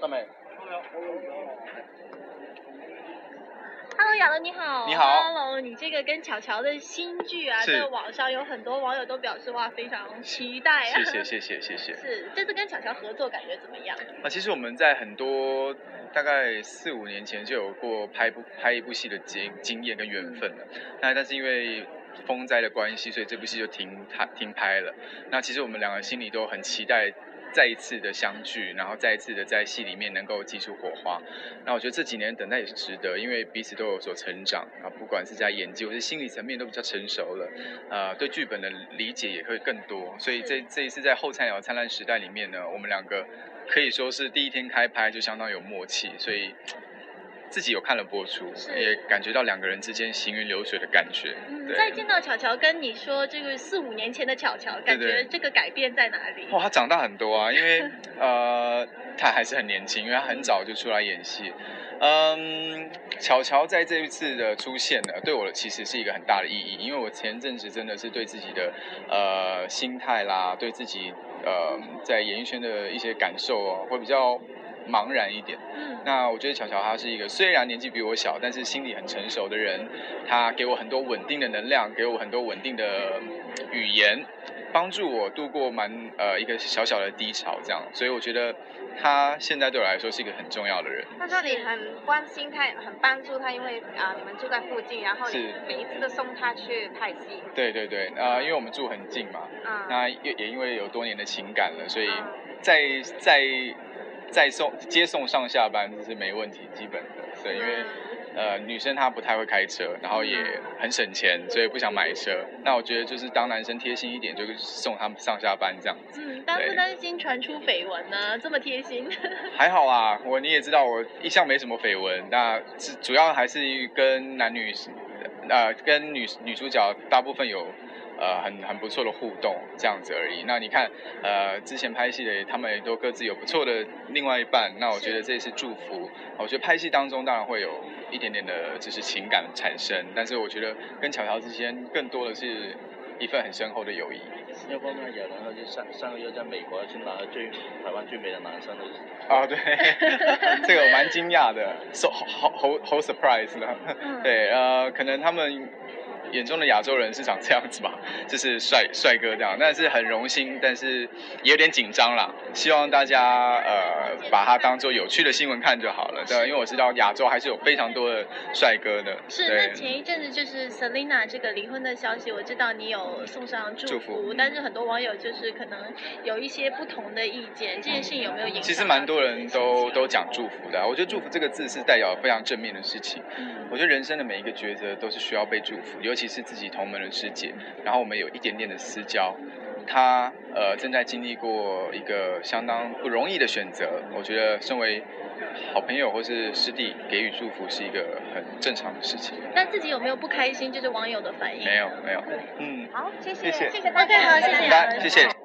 上面。Hello，亚伦你好。你好 Hello，你这个跟巧巧的新剧啊，在网上有很多网友都表示哇，非常期待啊。谢谢谢谢谢谢。是，这次跟巧巧合作感觉怎么样？啊，其实我们在很多大概四五年前就有过拍部拍一部戏的经经验跟缘分了。那但是因为风灾的关系，所以这部戏就停拍停拍了。那其实我们两个心里都很期待再一次的相聚，然后再一次的在戏里面能够激出火花。那我觉得这几年等待也是值得，因为彼此都有所成长啊，不管是在演技或是心理层面都比较成熟了，呃，对剧本的理解也会更多。所以这这一次在后菜鸟灿烂时代里面呢，我们两个可以说是第一天开拍就相当有默契，所以自己有看了播出，也感觉到两个人之间行云流水的感觉。嗯，再见到巧巧，跟你说这个四五年前的巧巧，感觉这个改变在哪里？哇，他长大很多啊，因为呃，他还是很年轻，因为他很早就出来演戏。嗯，巧巧在这一次的出现呢，对我其实是一个很大的意义，因为我前阵子真的是对自己的呃心态啦，对自己呃在演艺圈的一些感受哦，会比较茫然一点。嗯，那我觉得巧巧她是一个虽然年纪比我小，但是心理很成熟的人。她给我很多稳定的能量，给我很多稳定的语言，帮助我度过蛮呃一个小小的低潮，这样。所以我觉得她现在对我来说是一个很重要的人。他说你很关心他，很帮助他，因为啊、你们住在附近，然后是你每一次都送他去拍戏。对对对，呃，因为我们住很近嘛，嗯、那也也因为有多年的情感了，所以嗯在在在送接送上下班这是没问题，基本的。对，因为。嗯呃，女生她不太会开车，然后也很省钱，所以不想买车。那我觉得就是当男生贴心一点，就是送他们上下班这样子。嗯，担不担心传出绯闻呢？这么贴心，还好啊，我你也知道，我一向没什么绯闻。那是主要还是跟男女，呃，跟女女主角大部分有呃很很不错的互动这样子而已。那你看，呃，之前拍戏的他们也都各自有不错的另外一半，那我觉得这也是祝福。我觉得拍戏当中当然会有一点点的就是情感产生，但是我觉得跟乔乔之间更多的是一份很深厚的友谊。要方面讲，然后就上上个月在美国去拿了最台湾最美的男生的啊，对，这个我蛮惊讶的，so 好好好 surprise 的。嗯对，呃，可能他们眼中的亚洲人是长这样子吧，就是帅帅哥这样，但是很荣幸，但是也有点紧张啦。希望大家呃把它当做有趣的新闻看就好了，对，因为我知道亚洲还是有非常多的帅哥的。是，那前一阵子就是 Selina 这个离婚的消息，我知道你有送上祝祝福但是很多网友就是可能有一些不同的意见，这件事情有没有影响？其实蛮多人都都，讲祝福的啊，我觉得祝福这个字是代表非常正面的事情。嗯我觉得人生的每一个抉择都是需要被祝福，尤其是自己同门的师姐，然后我们有一点点的私交，她呃正在经历过一个相当不容易的选择，我觉得身为好朋友或是师弟给予祝福是一个很正常的事情。那自己有没有不开心？就是网友的反应。没有没有，嗯，好，谢谢谢谢谢大家，好谢谢谢谢。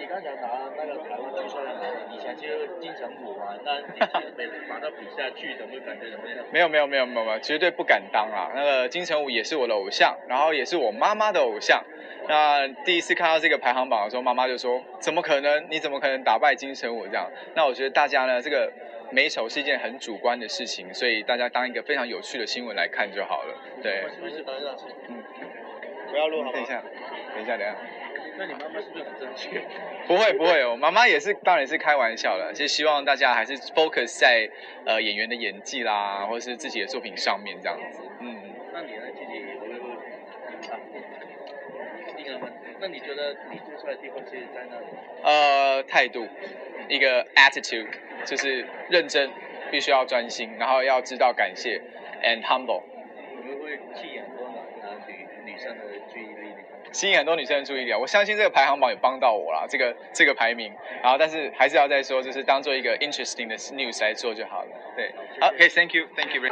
你刚才拿那个台湾最帅的男人，以前就是金城武嘛，那你去被拿到比赛去，怎么会感觉怎么样？没有没有没有没有绝对不敢当啦。那个金城武也是我的偶像，然后也是我妈妈的偶像。那第一次看到这个排行榜的时候，妈妈就说：“怎么可能？你怎么可能打败金城武？”这样。那我觉得大家呢，这个美丑是一件很主观的事情，所以大家当一个非常有趣的新闻来看就好了。对我，是不是当上？嗯，不要录好等一下，等一下，等一下。那你妈妈是不是很生气？不会不会，我妈妈也是，当然是开玩笑的，就希望大家还是 focus 在呃演员的演技啦，或是自己的作品上面这样子。嗯。那你呢？自己会不会啊？那个，那你觉得你做出来的地方是在哪里？呃，态度，一个 attitude，就是认真，必须要专心，然后要知道感谢，and humble，会不会吸引很多男男女女生的注意力？吸引很多女生的注意力啊。我相信这个排行榜有帮到我啦，这个这个排名，然后但是还是要再说，就是当做一个 interesting 的 news 来做就好了。对，，OK，thank you，thank you。